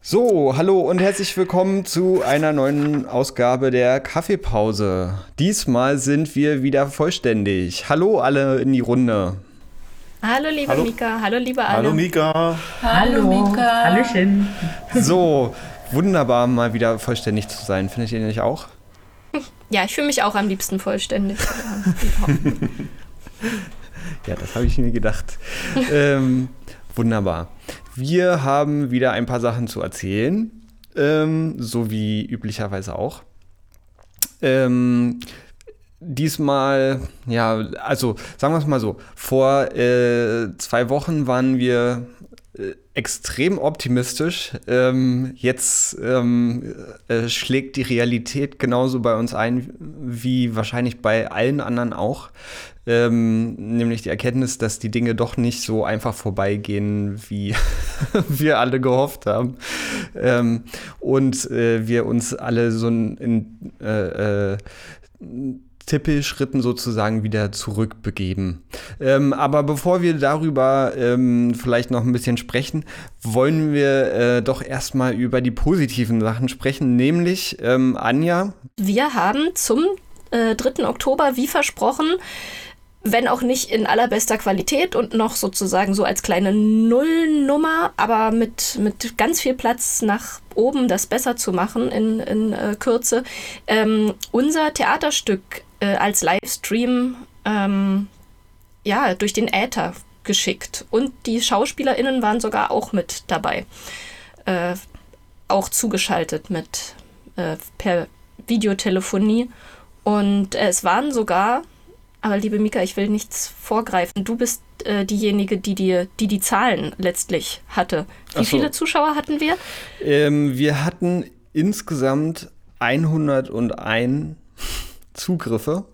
So, hallo und herzlich willkommen zu einer neuen Ausgabe der Kaffeepause. Diesmal sind wir wieder vollständig. Hallo alle in die Runde. Hallo liebe Hallo. Mika, hallo liebe alle. Hallo Mika. Hallo Mika. Hallöchen. So, wunderbar mal wieder vollständig zu sein. Findet ihr nicht auch? Ja, ich fühle mich auch am liebsten vollständig. Ja, das habe ich mir gedacht. ähm, wunderbar. Wir haben wieder ein paar Sachen zu erzählen, ähm, so wie üblicherweise auch. Ähm, diesmal, ja, also sagen wir es mal so, vor äh, zwei Wochen waren wir äh, extrem optimistisch. Ähm, jetzt ähm, äh, schlägt die Realität genauso bei uns ein wie wahrscheinlich bei allen anderen auch. Ähm, nämlich die Erkenntnis, dass die Dinge doch nicht so einfach vorbeigehen, wie wir alle gehofft haben. Ähm, und äh, wir uns alle so in, in äh, äh, Tippelschritten sozusagen wieder zurückbegeben. Ähm, aber bevor wir darüber ähm, vielleicht noch ein bisschen sprechen, wollen wir äh, doch erstmal über die positiven Sachen sprechen, nämlich ähm, Anja. Wir haben zum äh, 3. Oktober, wie versprochen, wenn auch nicht in allerbester Qualität und noch sozusagen so als kleine Nullnummer, aber mit, mit ganz viel Platz nach oben, das besser zu machen in, in äh, Kürze, ähm, unser Theaterstück äh, als Livestream ähm, ja, durch den Äther geschickt. Und die SchauspielerInnen waren sogar auch mit dabei. Äh, auch zugeschaltet mit äh, per Videotelefonie. Und äh, es waren sogar, aber liebe Mika, ich will nichts vorgreifen. Du bist äh, diejenige, die, dir, die die Zahlen letztlich hatte. Wie so. viele Zuschauer hatten wir? Ähm, wir hatten insgesamt 101 Zugriffe.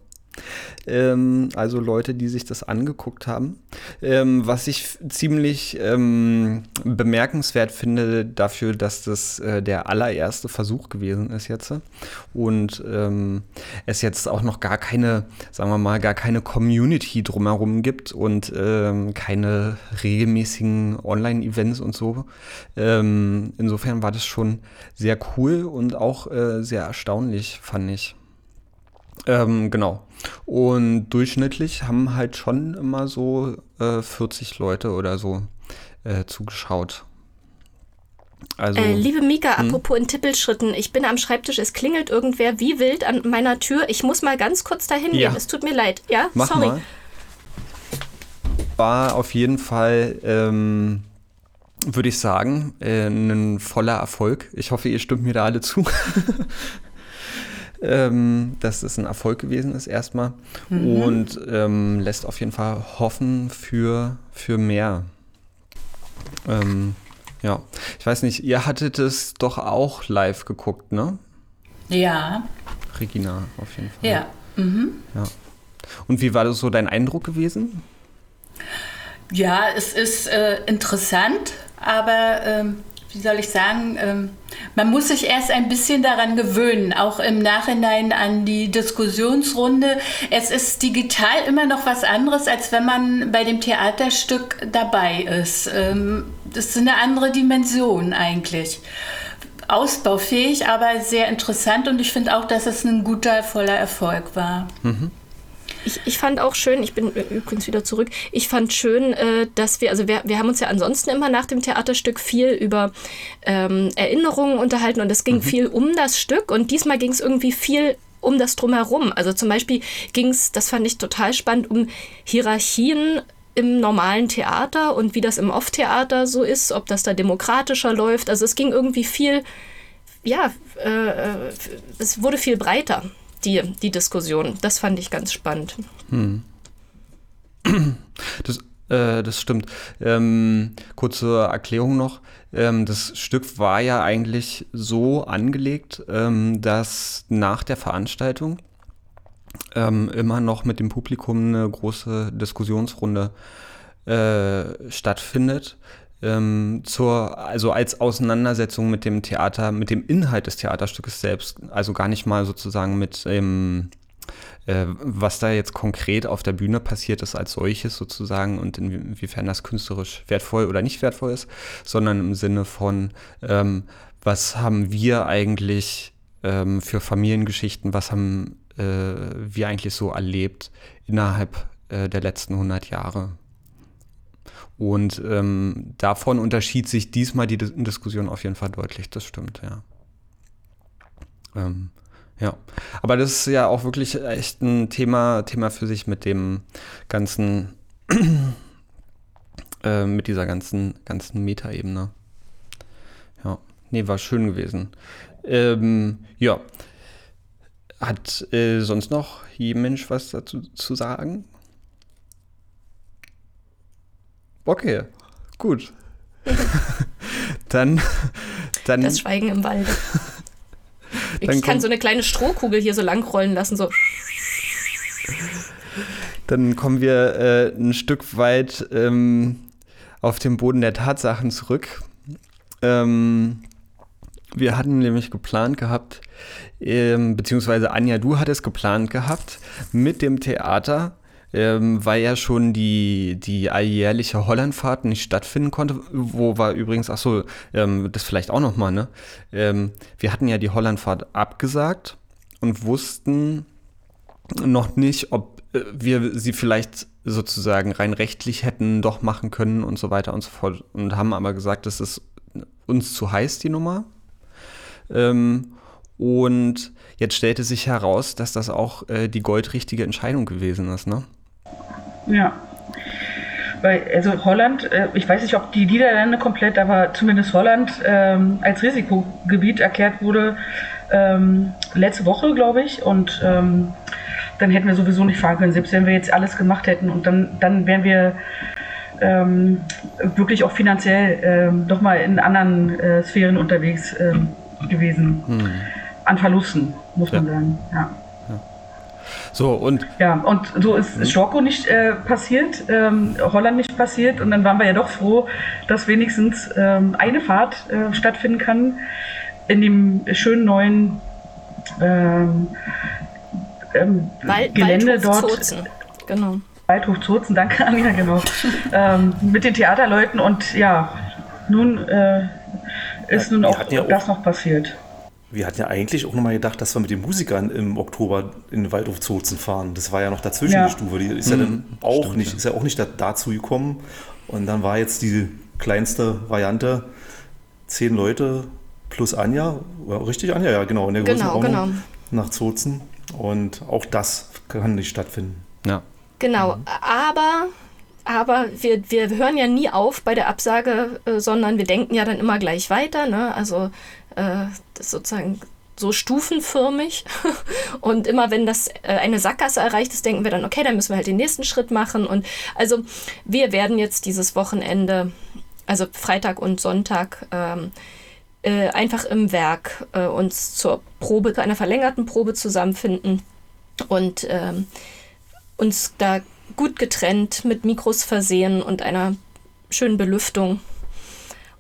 Ähm, also Leute, die sich das angeguckt haben. Ähm, was ich ziemlich ähm, bemerkenswert finde dafür, dass das äh, der allererste Versuch gewesen ist jetzt. Und ähm, es jetzt auch noch gar keine, sagen wir mal, gar keine Community drumherum gibt und ähm, keine regelmäßigen Online-Events und so. Ähm, insofern war das schon sehr cool und auch äh, sehr erstaunlich, fand ich. Ähm, genau. Und durchschnittlich haben halt schon immer so äh, 40 Leute oder so äh, zugeschaut. Also, Äh, liebe Mika, Hm? apropos in Tippelschritten, ich bin am Schreibtisch, es klingelt irgendwer wie wild an meiner Tür. Ich muss mal ganz kurz dahin Ja. gehen. Es tut mir leid. Ja, mach sorry. mal. War auf jeden Fall, ähm, würde ich sagen, äh, ein voller Erfolg. Ich hoffe, ihr stimmt mir da alle zu. ähm, dass es ein Erfolg gewesen ist erstmal und ähm, lässt auf jeden Fall hoffen für, für mehr. Ähm, ja, ich weiß nicht, ihr hattet es doch auch live geguckt, ne? Ja, Regina, auf jeden Fall. ja. Mhm. Und wie war das so dein Eindruck gewesen? Ja, es ist äh, interessant, aber ähm, wie soll ich sagen, ähm, man muss sich erst ein bisschen daran gewöhnen, auch im Nachhinein an die Diskussionsrunde. Es ist digital immer noch was anderes, als wenn man bei dem Theaterstück dabei ist. Ähm, das ist eine andere Dimension eigentlich. Ausbaufähig, aber sehr interessant und ich finde auch, dass es ein guter, voller Erfolg war. Ich, ich fand auch schön, ich bin übrigens wieder zurück, ich fand schön, äh, dass wir, also wir, wir haben uns ja ansonsten immer nach dem Theaterstück viel über ähm, Erinnerungen unterhalten und es ging viel um das Stück und diesmal ging es irgendwie viel um das drumherum. Also zum Beispiel ging es, das fand ich total spannend, um Hierarchien im normalen Theater und wie das im Off-Theater so ist, ob das da demokratischer läuft. Also es ging irgendwie viel, ja, äh, äh, es wurde viel breiter, die, die Diskussion. Das fand ich ganz spannend. Das, äh, das stimmt. Ähm, kurze Erklärung noch. Ähm, das Stück war ja eigentlich so angelegt, ähm, dass nach der Veranstaltung ähm, immer noch mit dem Publikum eine große Diskussionsrunde äh, stattfindet, ähm, zur, also als Auseinandersetzung mit dem Theater, mit dem Inhalt des Theaterstückes selbst, also gar nicht mal sozusagen mit ähm, äh, was da jetzt konkret auf der Bühne passiert ist als solches sozusagen und inwiefern das künstlerisch wertvoll oder nicht wertvoll ist, sondern im Sinne von, ähm, was haben wir eigentlich ähm, für Familiengeschichten, was haben äh, wir eigentlich so erlebt innerhalb äh, der letzten 100 Jahre. Und ähm, davon unterschied sich diesmal die Diskussion auf jeden Fall deutlich, das stimmt, ja. Ähm, ja, aber das ist ja auch wirklich echt ein Thema, Thema für sich mit dem ganzen, äh, mit dieser ganzen, ganzen Metaebene. Ja, nee, war schön gewesen. Ähm, ja, hat äh, sonst noch Mensch was dazu zu sagen? Okay, gut. dann, dann. Das Schweigen im Walde. ich kann so eine kleine Strohkugel hier so lang rollen lassen, so. Dann kommen wir äh, ein Stück weit ähm, auf den Boden der Tatsachen zurück. Ähm, wir hatten nämlich geplant gehabt, ähm, beziehungsweise Anja, du hattest geplant gehabt, mit dem Theater ähm, weil ja schon die, die alljährliche Hollandfahrt nicht stattfinden konnte, wo war übrigens, ach so, ähm, das vielleicht auch nochmal, ne? Ähm, wir hatten ja die Hollandfahrt abgesagt und wussten noch nicht, ob äh, wir sie vielleicht sozusagen rein rechtlich hätten doch machen können und so weiter und so fort und haben aber gesagt, das ist uns zu heiß, die Nummer. Ähm, und jetzt stellte sich heraus, dass das auch äh, die goldrichtige Entscheidung gewesen ist, ne? Ja. Weil, also Holland, äh, ich weiß nicht, ob die Niederlande komplett, aber zumindest Holland ähm, als Risikogebiet erklärt wurde ähm, letzte Woche, glaube ich. Und ähm, dann hätten wir sowieso nicht fahren können, selbst wenn wir jetzt alles gemacht hätten. Und dann, dann wären wir ähm, wirklich auch finanziell ähm, doch mal in anderen äh, Sphären unterwegs ähm, gewesen. Hm. An Verlusten, muss man sagen. Ja. So, und. Ja, und so ist mhm. Schorko nicht äh, passiert, ähm, Holland nicht passiert. Und dann waren wir ja doch froh, dass wenigstens ähm, eine Fahrt äh, stattfinden kann in dem schönen neuen ähm, ähm Wald, Gelände Waldhof dort. Genau. Waldhof Zozen, danke Anja, genau. ähm, mit den Theaterleuten und ja, nun äh, ist nun auch, ja auch das noch passiert. Wir hatten ja eigentlich auch nochmal gedacht, dass wir mit den Musikern im Oktober in den Waldhof Zozen fahren. Das war ja noch dazwischen ja. die Stufe. Die ist ja dann mhm. auch Stimmt, nicht, ja. ist ja auch nicht da, dazu gekommen. Und dann war jetzt die kleinste Variante zehn Leute plus Anja. Richtig, Anja, ja, genau. In der genau, genau. Nach Zozen. Und auch das kann nicht stattfinden. Ja. Genau. Mhm. Aber aber wir, wir hören ja nie auf bei der Absage, äh, sondern wir denken ja dann immer gleich weiter. Ne? Also äh, sozusagen so stufenförmig. Und immer wenn das äh, eine Sackgasse erreicht ist, denken wir dann, okay, dann müssen wir halt den nächsten Schritt machen. Und also wir werden jetzt dieses Wochenende, also Freitag und Sonntag, ähm, äh, einfach im Werk äh, uns zur Probe, einer verlängerten Probe zusammenfinden und ähm, uns da gut getrennt mit Mikros versehen und einer schönen Belüftung.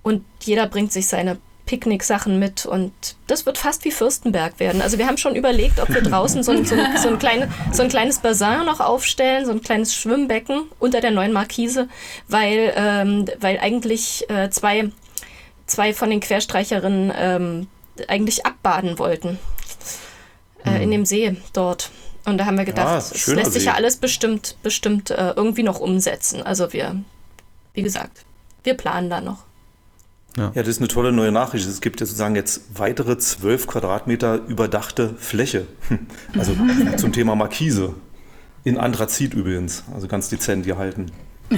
Und jeder bringt sich seine Picknicksachen mit und das wird fast wie Fürstenberg werden. Also wir haben schon überlegt, ob wir draußen so ein, so ein, so ein, kleine, so ein kleines Bassin noch aufstellen, so ein kleines Schwimmbecken unter der neuen Markise, weil, ähm, weil eigentlich äh, zwei, zwei von den Querstreicherinnen ähm, eigentlich abbaden wollten äh, in dem See dort. Und da haben wir gedacht, ah, es lässt sich ja alles bestimmt, bestimmt äh, irgendwie noch umsetzen. Also wir, wie gesagt, wir planen da noch. Ja. ja, das ist eine tolle neue Nachricht. Es gibt ja sozusagen jetzt weitere zwölf Quadratmeter überdachte Fläche. Also zum Thema Markise. In Anthrazit übrigens. Also ganz dezent gehalten.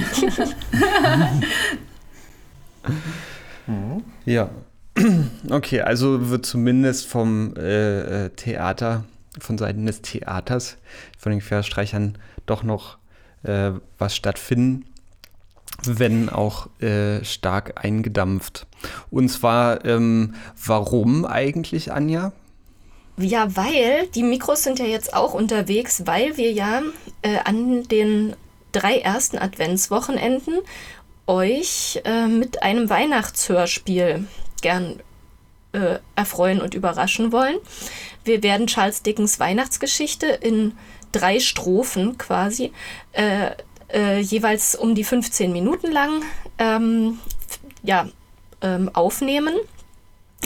ja. Okay, also wird zumindest vom äh, äh, Theater, von Seiten des Theaters, von den Querstreichern doch noch äh, was stattfinden wenn auch äh, stark eingedampft. Und zwar, ähm, warum eigentlich, Anja? Ja, weil die Mikros sind ja jetzt auch unterwegs, weil wir ja äh, an den drei ersten Adventswochenenden euch äh, mit einem Weihnachtshörspiel gern äh, erfreuen und überraschen wollen. Wir werden Charles Dickens Weihnachtsgeschichte in drei Strophen quasi, äh, äh, jeweils um die 15 Minuten lang, ähm, ja, ähm, aufnehmen,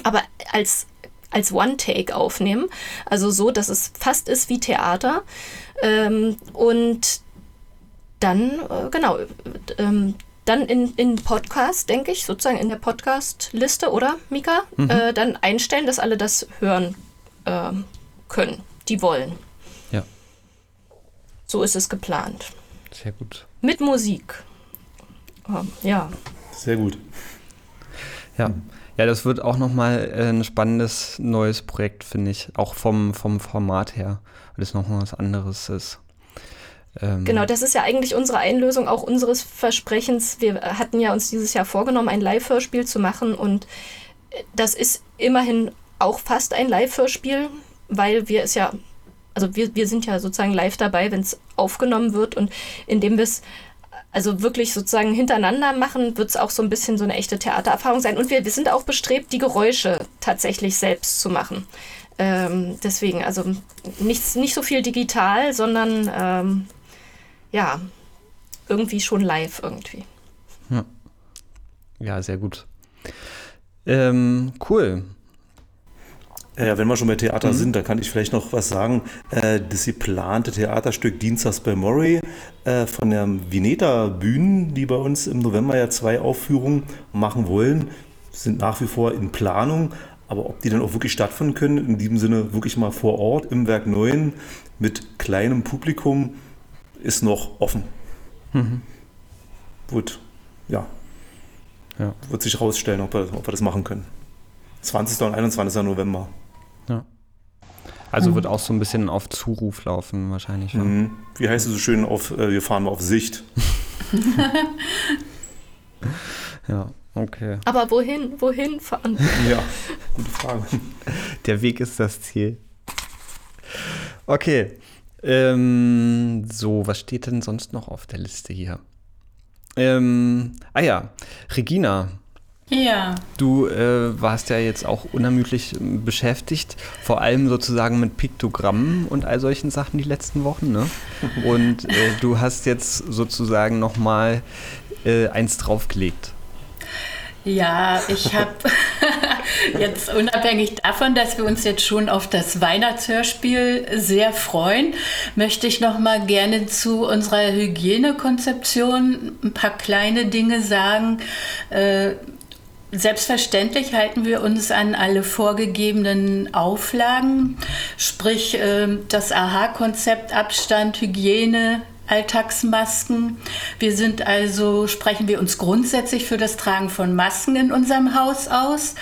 aber als, als One-Take aufnehmen. Also so, dass es fast ist wie Theater. Ähm, und dann, äh, genau, ähm, dann in, in Podcast, denke ich, sozusagen in der Podcast-Liste, oder, Mika? Mhm. Äh, dann einstellen, dass alle das hören äh, können, die wollen. Ja. So ist es geplant. Sehr gut. Mit Musik. Ähm, ja. Sehr gut. Ja. Ja, das wird auch nochmal äh, ein spannendes neues Projekt, finde ich. Auch vom, vom Format her, weil es nochmal was anderes ist. Ähm genau, das ist ja eigentlich unsere Einlösung auch unseres Versprechens. Wir hatten ja uns dieses Jahr vorgenommen, ein Live-Hörspiel zu machen und das ist immerhin auch fast ein Live-Hörspiel, weil wir es ja, also wir, wir sind ja sozusagen live dabei, wenn es aufgenommen wird und indem wir es also wirklich sozusagen hintereinander machen, wird es auch so ein bisschen so eine echte Theatererfahrung sein. Und wir, wir sind auch bestrebt, die Geräusche tatsächlich selbst zu machen. Ähm, deswegen, also nichts, nicht so viel digital, sondern ähm, ja, irgendwie schon live irgendwie. Ja, ja sehr gut. Ähm, cool. Ja, wenn wir schon bei Theater mhm. sind, da kann ich vielleicht noch was sagen. Äh, das geplante Theaterstück Dienstags bei Murray äh, von der Vineta Bühnen, die bei uns im November ja zwei Aufführungen machen wollen, sind nach wie vor in Planung. Aber ob die dann auch wirklich stattfinden können, in diesem Sinne wirklich mal vor Ort im Werk 9 mit kleinem Publikum, ist noch offen. Mhm. Gut, ja. ja. Wird sich herausstellen, ob wir, ob wir das machen können. 20. und 21. November. Ja. Also mhm. wird auch so ein bisschen auf Zuruf laufen, wahrscheinlich. Mhm. Wie heißt es so schön auf, äh, wir fahren mal auf Sicht. ja, okay. Aber wohin? Wohin fahren? ja, gute Frage. Der Weg ist das Ziel. Okay. Ähm, so, was steht denn sonst noch auf der Liste hier? Ähm, ah ja, Regina. Ja. Du äh, warst ja jetzt auch unermüdlich beschäftigt, vor allem sozusagen mit Piktogrammen und all solchen Sachen die letzten Wochen. Ne? Und äh, du hast jetzt sozusagen nochmal äh, eins draufgelegt. Ja, ich habe jetzt unabhängig davon, dass wir uns jetzt schon auf das Weihnachtshörspiel sehr freuen, möchte ich noch mal gerne zu unserer Hygienekonzeption ein paar kleine Dinge sagen. Äh, Selbstverständlich halten wir uns an alle vorgegebenen Auflagen, sprich äh, das AHA-Konzept Abstand, Hygiene, Alltagsmasken. Wir sind also, sprechen wir uns grundsätzlich für das Tragen von Masken in unserem Haus aus.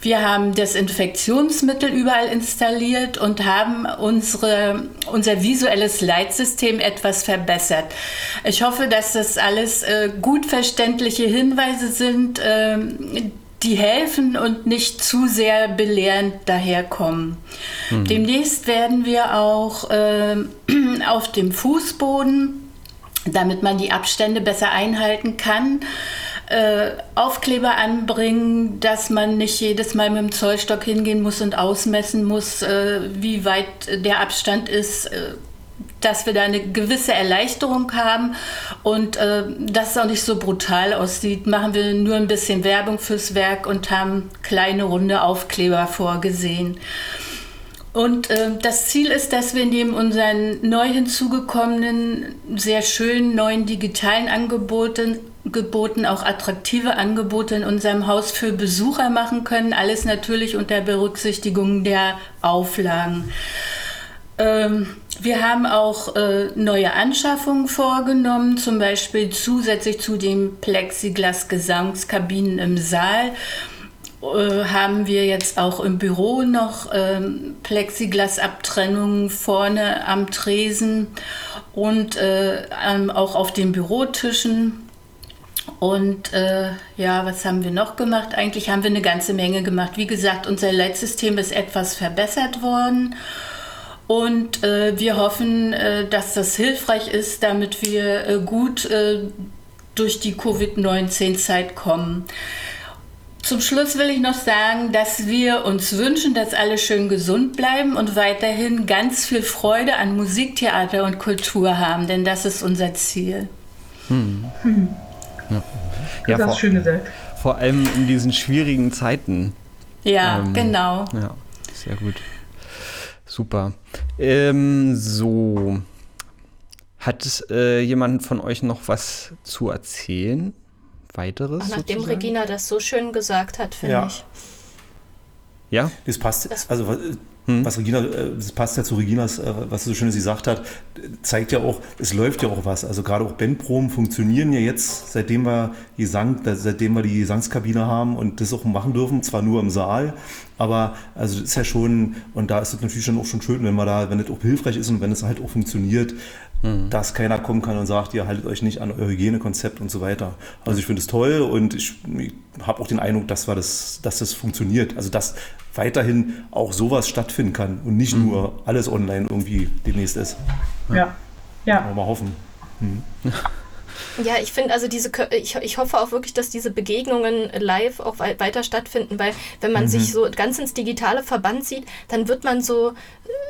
Wir haben Desinfektionsmittel überall installiert und haben unsere, unser visuelles Leitsystem etwas verbessert. Ich hoffe, dass das alles äh, gut verständliche Hinweise sind, äh, die helfen und nicht zu sehr belehrend daherkommen. Mhm. Demnächst werden wir auch äh, auf dem Fußboden, damit man die Abstände besser einhalten kann, äh, Aufkleber anbringen, dass man nicht jedes Mal mit dem Zollstock hingehen muss und ausmessen muss, äh, wie weit der Abstand ist äh, dass wir da eine gewisse Erleichterung haben und äh, dass es auch nicht so brutal aussieht, machen wir nur ein bisschen Werbung fürs Werk und haben kleine runde Aufkleber vorgesehen. Und äh, das Ziel ist, dass wir neben unseren neu hinzugekommenen, sehr schönen neuen digitalen Angeboten, Geboten auch attraktive Angebote in unserem Haus für Besucher machen können. Alles natürlich unter Berücksichtigung der Auflagen. Ähm, wir haben auch äh, neue Anschaffungen vorgenommen, zum Beispiel zusätzlich zu den Plexiglas-Gesangskabinen im Saal äh, haben wir jetzt auch im Büro noch ähm, Plexiglas-Abtrennungen vorne am Tresen und äh, auch auf den Bürotischen. Und äh, ja, was haben wir noch gemacht? Eigentlich haben wir eine ganze Menge gemacht. Wie gesagt, unser Leitsystem ist etwas verbessert worden. Und äh, wir hoffen, äh, dass das hilfreich ist, damit wir äh, gut äh, durch die Covid-19-Zeit kommen. Zum Schluss will ich noch sagen, dass wir uns wünschen, dass alle schön gesund bleiben und weiterhin ganz viel Freude an Musik, Theater und Kultur haben, denn das ist unser Ziel. Hm. Hm. Ja, ja das vor, schön gesagt. Vor allem in diesen schwierigen Zeiten. Ja, ähm, genau. Ja, sehr gut. Super. Ähm, so. Hat äh, jemand von euch noch was zu erzählen? Weiteres? Ach, nachdem sozusagen? Regina das so schön gesagt hat, finde ja. ich. Ja? Das passt. Das also hm. was Regina, äh, das passt ja zu Reginas, äh, was sie so schön gesagt hat, zeigt ja auch, es läuft ja auch was. Also gerade auch Bandproben funktionieren ja jetzt, seitdem wir Gesang, seitdem wir die Gesangskabine haben und das auch machen dürfen, zwar nur im Saal, aber also das ist ja schon, und da ist es natürlich dann auch schon schön, wenn man da, wenn das auch hilfreich ist und wenn es halt auch funktioniert, mhm. dass keiner kommen kann und sagt, ihr haltet euch nicht an euer Hygienekonzept und so weiter. Also ich finde es toll und ich, ich habe auch den Eindruck, dass, wir das, dass das funktioniert. Also dass weiterhin auch sowas stattfinden kann und nicht mhm. nur alles online irgendwie demnächst ist. Ja, ja. Mal hoffen. Mhm. Ja, ich finde also diese, ich, ich hoffe auch wirklich, dass diese Begegnungen live auch weiter stattfinden, weil wenn man mhm. sich so ganz ins digitale Verband sieht, dann wird man so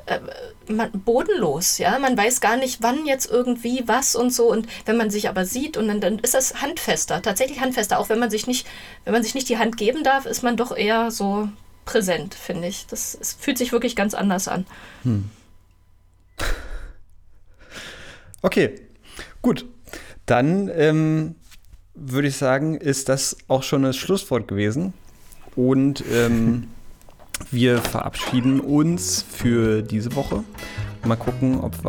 äh, man, bodenlos, ja. Man weiß gar nicht, wann jetzt irgendwie was und so. Und wenn man sich aber sieht und dann, dann ist das handfester, tatsächlich handfester. Auch wenn man sich nicht, wenn man sich nicht die Hand geben darf, ist man doch eher so präsent, finde ich. Das es fühlt sich wirklich ganz anders an. Hm. Okay, gut. Dann ähm, würde ich sagen, ist das auch schon das Schlusswort gewesen. Und ähm, wir verabschieden uns für diese Woche. Mal gucken, ob wir